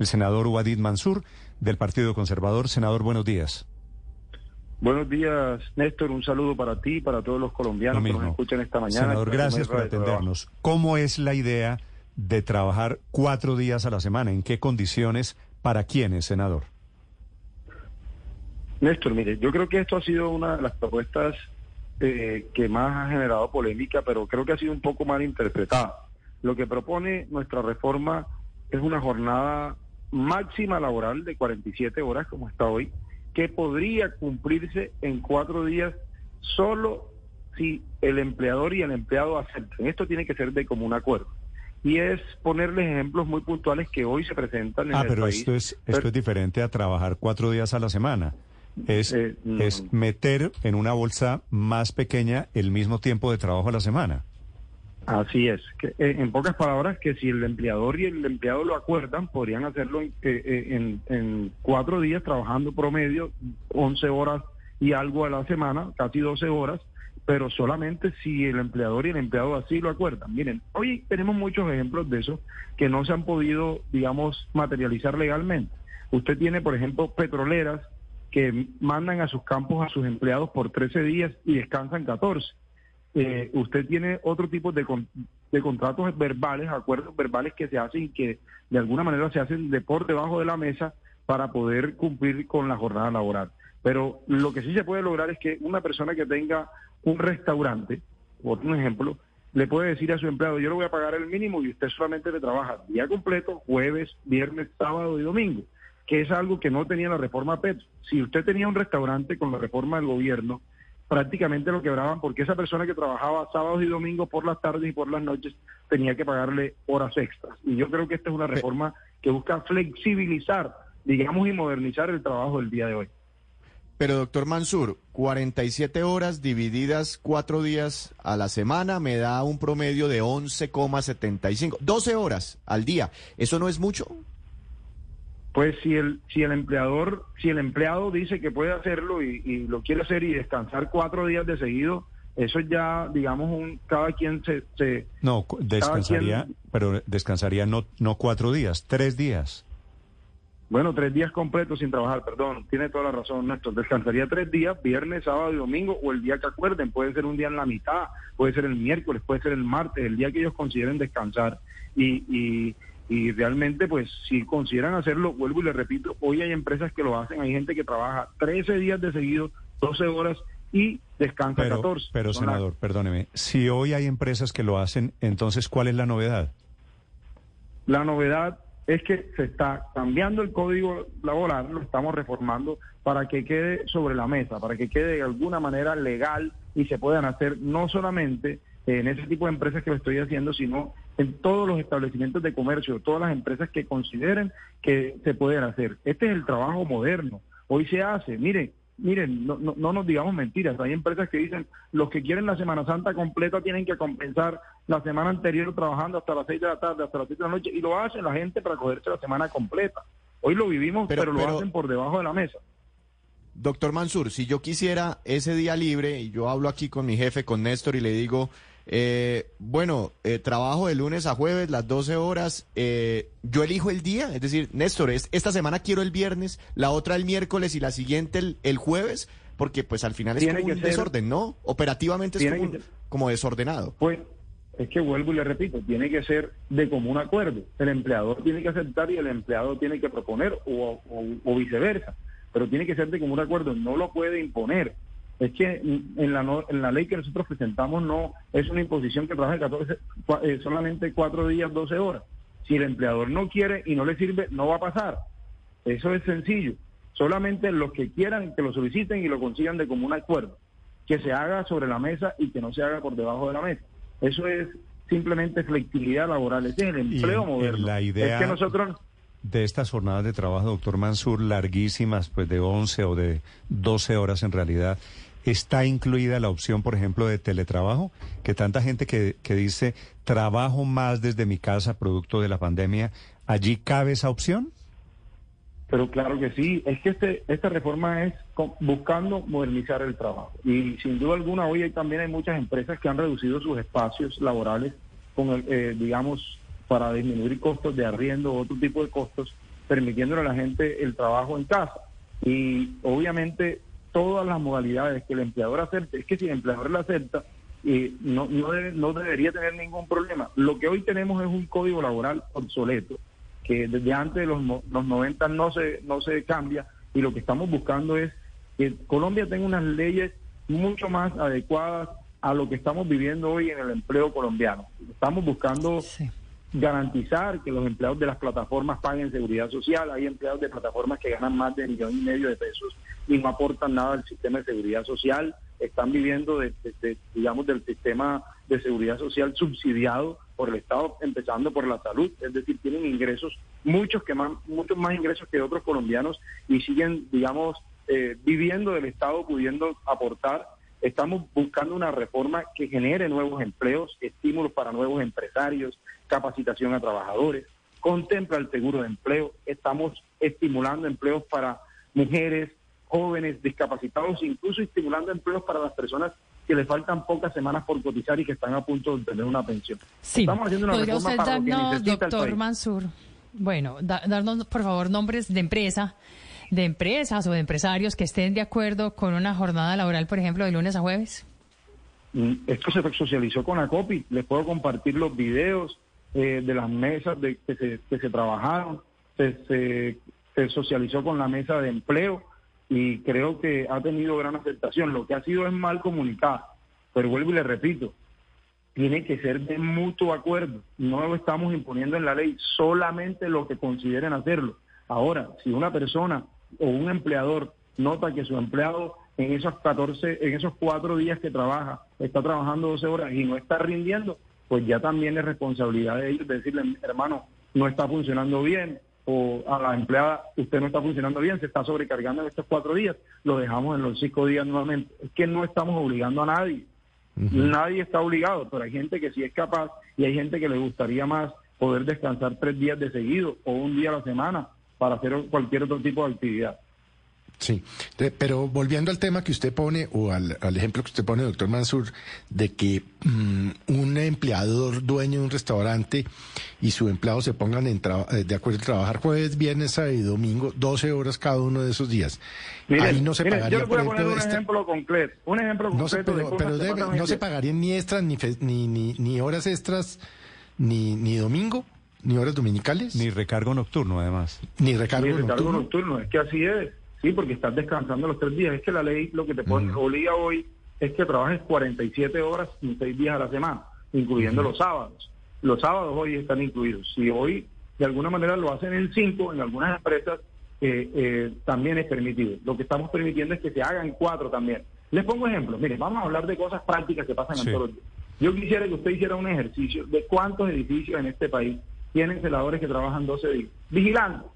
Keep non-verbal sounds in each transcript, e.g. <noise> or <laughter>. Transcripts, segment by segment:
el senador Wadid Mansur del Partido Conservador. Senador, buenos días. Buenos días, Néstor. Un saludo para ti y para todos los colombianos que nos escuchan esta mañana. Senador, gracias por atendernos. ¿Cómo es la idea de trabajar cuatro días a la semana? ¿En qué condiciones? ¿Para quiénes, senador? Néstor, mire, yo creo que esto ha sido una de las propuestas eh, que más ha generado polémica, pero creo que ha sido un poco mal interpretada. Lo que propone nuestra reforma es una jornada máxima laboral de 47 horas, como está hoy, que podría cumplirse en cuatro días solo si el empleador y el empleado aceptan. Esto tiene que ser de común acuerdo. Y es ponerles ejemplos muy puntuales que hoy se presentan en ah, el pero país. esto es esto es diferente a trabajar cuatro días a la semana. Es, Eh, no. es meter en una bolsa más pequeña el mismo tiempo de trabajo a la semana. Así es. Eh, en pocas palabras, que si el empleador y el empleado lo acuerdan, podrían hacerlo en, eh, eh, cuatro días, trabajando promedio 11 horas y algo a la semana, casi 12 horas, pero solamente si el empleador y el empleado así lo acuerdan. Miren, hoy tenemos muchos ejemplos de eso que no se han podido, digamos, materializar legalmente. Usted tiene, por ejemplo, petroleras que mandan a sus campos a sus empleados por 13 días y descansan 14 eh, usted tiene otro tipo de, con- de contratos verbales, acuerdos verbales que se hacen y que de alguna manera se hacen de por debajo de la mesa para poder cumplir con la jornada laboral. Pero lo que sí se puede lograr es que una persona que tenga un restaurante, por un ejemplo, le puede decir a su empleado, yo le voy a pagar el mínimo y usted solamente le trabaja día completo, jueves, viernes, sábado y domingo, que es algo que no tenía la reforma Petro. Si usted tenía un restaurante con la reforma del gobierno, prácticamente lo quebraban porque esa persona que trabajaba sábados y domingos por las tardes y por las noches tenía que pagarle horas extras. Y yo creo que esta es una reforma que busca flexibilizar, digamos, y modernizar el trabajo del día de hoy. Pero doctor Mansur, 47 horas divididas cuatro días a la semana me da un promedio de 11,75. 12 horas al día. ¿Eso no es mucho? Pues si el si el empleador, si el empleado dice que puede hacerlo y, y lo quiere hacer y descansar cuatro días de seguido, eso ya, digamos, un cada quien se, se No, descansaría, quien- pero descansaría no, no cuatro días, tres días. Bueno, tres días completos sin trabajar, perdón, tiene toda la razón, Néstor. Descansaría tres días, viernes, sábado y domingo, o el día que acuerden. Puede ser un día en la mitad, puede ser el miércoles, puede ser el martes, el día que ellos consideren descansar. Y, y, y realmente, pues, si consideran hacerlo, vuelvo y le repito, hoy hay empresas que lo hacen, hay gente que trabaja 13 días de seguido, 12 horas y descansa Pero, 14. pero senador, perdóneme, si hoy hay empresas que lo hacen, entonces ¿cuál es la novedad? La novedad es que se está cambiando el código laboral, lo estamos reformando para que quede sobre la mesa, para que quede de alguna manera legal y se puedan hacer no solamente en ese tipo de empresas que lo estoy haciendo, sino en todos los establecimientos de comercio, todas las empresas que consideren que se pueden hacer. Este es el trabajo moderno. Hoy se hace. Miren, miren, no, no, no nos digamos mentiras. Hay empresas que dicen los que quieren la Semana Santa completa tienen que compensar la semana anterior trabajando hasta las seis de la tarde, hasta las siete de la noche, y lo hacen la gente para cogerse la semana completa. Hoy lo vivimos, Pero- pero, lo pero- hacen por debajo de la mesa. Doctor Mansur, si yo quisiera ese día libre y yo hablo aquí con mi jefe, con Néstor, y le digo, eh, bueno, eh, trabajo de lunes a jueves, las 12 horas, eh, yo elijo el día, es decir, Néstor, es- esta semana quiero el viernes, la otra el miércoles y la siguiente el, el jueves, porque pues al final es como un ser- desorden, ¿no? Operativamente es como, un- como desordenado. Pues es que vuelvo y le repito, tiene que ser de común acuerdo. El empleador tiene que aceptar y el empleado tiene que proponer o, o- o viceversa, pero tiene que ser de común acuerdo, no lo puede imponer. Es que en la, no- en la ley que nosotros presentamos no es una imposición que trabaje 14, cua- eh, solamente cuatro días, 12 horas. Si el empleador no quiere y no le sirve, no va a pasar. Eso es sencillo. Solamente los que quieran que lo soliciten y lo consigan de común acuerdo. Que se haga sobre la mesa y que no se haga por debajo de la mesa. Eso es simplemente flexibilidad laboral. Ese es el empleo moderno. la idea- Es que nosotros... De estas jornadas de trabajo, doctor Mansur, larguísimas, pues de 11 o de 12 horas en realidad, ¿está incluida la opción, por ejemplo, de teletrabajo? Que tanta gente que, que dice, trabajo más desde mi casa producto de la pandemia, ¿allí cabe esa opción? Pero claro que sí, es que este, esta reforma es buscando modernizar el trabajo. Y sin duda alguna, hoy hay- también hay muchas empresas que han reducido sus espacios laborales, con el, eh, digamos, para disminuir costos de arriendo o otro tipo de costos. permitiéndole a la gente el trabajo en casa. Y obviamente todas las modalidades que el empleador acepte, es que si el empleador la acepta, eh, no, no, no debería tener ningún problema. Lo que hoy tenemos es un código laboral obsoleto, que desde antes de los, los 90 no se, no se cambia, y lo que estamos buscando es que Colombia tenga unas leyes mucho más adecuadas a lo que estamos viviendo hoy en el empleo colombiano. Estamos buscando garantizar que los empleados de las plataformas paguen seguridad social. Hay empleados de plataformas que ganan más de millón y medio de pesos y no aportan nada al sistema de seguridad social. Están viviendo, de, digamos, del sistema de seguridad social subsidiado por el Estado, empezando por la salud. Es decir, tienen ingresos, muchos, que más, muchos más ingresos que otros colombianos y siguen, digamos, eh, viviendo del Estado, pudiendo aportar Estamos buscando una reforma que genere nuevos empleos, estímulos para nuevos empresarios, capacitación a trabajadores, contempla el seguro de empleo, estamos estimulando empleos para mujeres, jóvenes, discapacitados, incluso estimulando empleos para las personas que le faltan pocas semanas por cotizar y que están a punto de tener una pensión. Sí. Estamos haciendo una reforma para darnos, doctor Mansur, bueno, darnos por favor nombres de empresa de empresas o de empresarios que estén de acuerdo con una jornada laboral, por ejemplo, de lunes a jueves? Mm, esto se socializó con la COPI. Les puedo compartir los videos eh, de las mesas de, que, se, que se trabajaron. Se, se, socializó con la mesa de empleo y creo que ha tenido gran aceptación. Lo que ha sido es mal comunicado. Pero vuelvo y le repito, tiene que ser de mutuo acuerdo. No lo estamos imponiendo en la ley, solamente lo que consideren hacerlo. Ahora, si una persona o un empleador nota que su empleado en esos 14, en esos cuatro días que trabaja, está trabajando 12 horas y no está rindiendo, pues ya también es responsabilidad de ellos decirle, hermano, no está funcionando bien, o a la empleada, usted no está funcionando bien, se está sobrecargando en estos cuatro días, lo dejamos en los cinco días nuevamente. Es que no estamos obligando a nadie. Nadie está obligado, pero hay gente que sí es capaz y hay gente que le gustaría más poder descansar tres días de seguido o un día a la semana para hacer cualquier otro tipo de actividad. Sí, pero volviendo al tema que usted pone, o al, ejemplo que usted pone, doctor Mansur, de que mm, un empleador dueño de un restaurante y su empleado se pongan en eh, de acuerdo a trabajar jueves, viernes, sábado y domingo, 12 horas cada uno de esos días. Ahí no se pagaría, yo voy a poner un ejemplo concreto. Un ejemplo no se, pero, no se pagarían ni extras, ni, ni, ni, ni horas extras, ni, ni domingo. ¿Ni horas dominicales? Ni recargo nocturno, además. Ni recargo, Ni recargo nocturno. Es que así es. Sí, porque estás descansando los tres días. Es que la ley lo que te pone, obliga hoy es que trabajes 47 horas en seis días a la semana, incluyendo los sábados. Los sábados hoy están incluidos. Si hoy de alguna manera lo hacen en cinco, en algunas empresas eh, eh, también es permitido. Lo que estamos permitiendo es que se haga en cuatro también. Les pongo ejemplos. Miren, vamos a hablar de cosas prácticas que pasan en todos los días. Yo quisiera que usted hiciera un ejercicio de cuántos edificios en este país tienen celadores que trabajan 12 días, vigilando.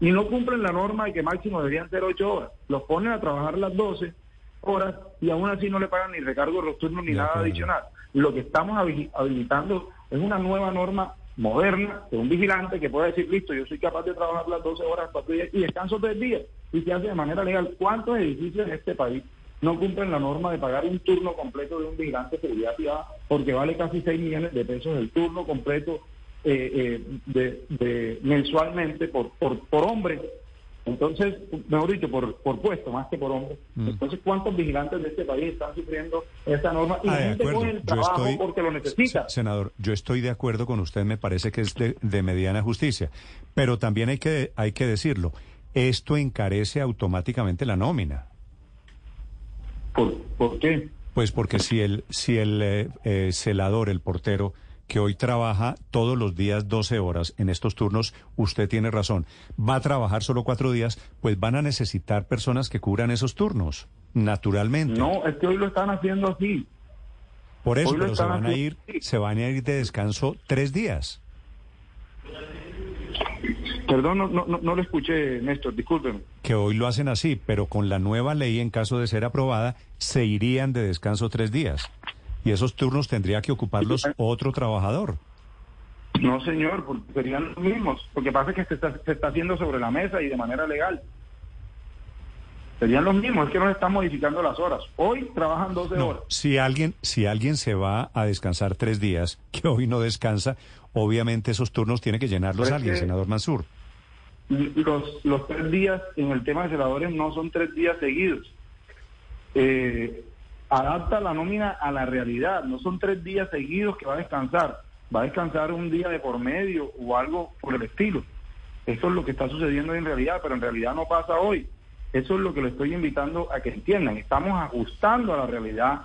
Y no cumplen la norma de que máximo deberían ser 8 horas. Los ponen a trabajar las 12 horas y aún así no le pagan ni recargo nocturno ni nada adicional. Lo que estamos habilitando es una nueva norma moderna de un vigilante que pueda decir, listo, yo soy capaz de trabajar las 12 horas, 4 días y descanso 3 días. Y se hace de manera legal. ¿Cuántos edificios en este país no cumplen la norma de pagar un turno completo de un vigilante de seguridad privada porque vale casi 6 millones de pesos el turno completo eh, eh, de, mensualmente por, por, por hombre. Entonces, mejor dicho, por, por puesto más que por hombre. Mm. Entonces, ¿cuántos vigilantes de este país están sufriendo esta norma? Y ah, gente el trabajo porque lo necesita. Senador, yo estoy de acuerdo con usted, me parece que es de, de mediana justicia. Pero también hay que, hay que decirlo, esto encarece automáticamente la nómina. ¿Por, por qué? Pues porque si el, si el eh, eh celador, el portero, que hoy trabaja todos los días 12 horas en estos turnos, usted tiene razón, va a trabajar solo cuatro días, pues van a necesitar personas que cubran esos turnos, naturalmente. No, es que hoy lo están haciendo así. Por eso, pero se van a ir, se van a ir de descanso tres días. Perdón, no, no, no lo escuché, Néstor, discúlpeme. Que hoy lo hacen así, pero con la nueva ley, en caso de ser aprobada, se irían de descanso tres días y esos turnos tendría que ocuparlos otro trabajador. No, señor, porque serían los mismos. Lo que pasa es que se está, se está haciendo sobre la mesa y de manera legal. Serían los mismos, es que no se están modificando las horas. Hoy trabajan 12 horas. Si alguien, si alguien se va a descansar tres días, <laughs> que hoy no descansa, obviamente esos turnos tiene que llenarlos alguien, senador Mansur. los, los tres días en el tema de celadores no son tres días seguidos. Eh, adapta la nómina a la realidad, no son tres días seguidos que va a descansar, va a descansar un día de por medio o algo por el estilo. Eso es lo que está sucediendo en realidad, pero en realidad no pasa hoy. Eso es lo que le estoy invitando a que entiendan. Estamos ajustando a la realidad,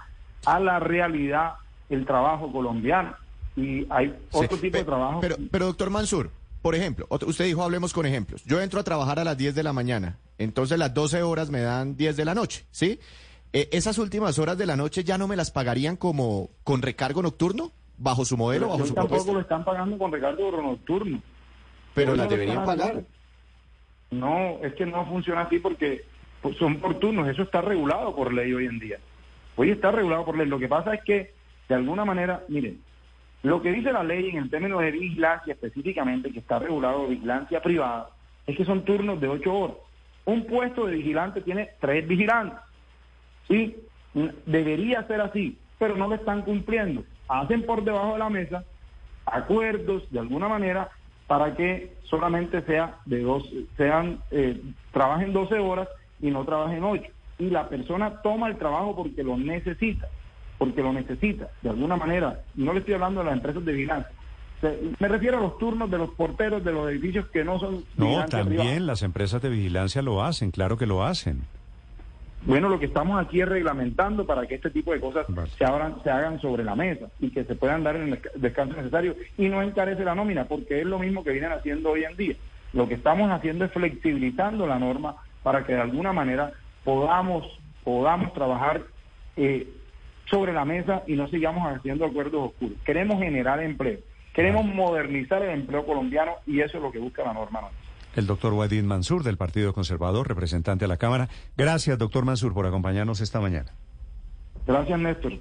a la realidad el trabajo colombiano. Y hay otro tipo de trabajo. Pero, pero doctor Mansur, por ejemplo, usted dijo hablemos con ejemplos. Yo entro a trabajar a las 10 de la mañana, entonces las 12 horas me dan 10 de la noche, ¿sí? Eh, ¿Esas últimas horas de la noche ya no me las pagarían como con recargo nocturno? ¿Bajo su modelo? bajo su tampoco lo están pagando con recargo nocturno. Pero las deberían pagar. No, es que no funciona así porque pues, son por turnos. Eso está regulado por ley hoy en día. Hoy está regulado por ley. Lo que pasa es que, de alguna manera, miren, lo que dice la ley en el término de vigilancia específicamente, que está regulado vigilancia privada, es que son turnos de ocho horas. Un puesto de vigilante tiene tres vigilantes. Sí, debería ser así, pero no lo están cumpliendo. Hacen por debajo de la mesa acuerdos de alguna manera para que solamente sea de dos, sean, eh, trabajen 12 horas y no trabajen 8. Y la persona toma el trabajo porque lo necesita, porque lo necesita, de alguna manera. No le estoy hablando de las empresas de vigilancia. Me refiero a los turnos de los porteros de los edificios que no son... No, también las empresas de vigilancia lo hacen, claro que lo hacen. Bueno, lo que estamos aquí es reglamentando para que este tipo de cosas se, abran, se hagan sobre la mesa y que se puedan dar en el descanso necesario y no encarece la nómina, porque es lo mismo que vienen haciendo hoy en día. Lo que estamos haciendo es flexibilizando la norma para que de alguna manera podamos, podamos trabajar eh, sobre la mesa y no sigamos haciendo acuerdos oscuros. Queremos generar empleo, queremos modernizar el empleo colombiano y eso es lo que busca la norma el doctor Wadid Mansur del Partido Conservador, representante a la Cámara. Gracias, doctor Mansur, por acompañarnos esta mañana. Gracias, Néstor.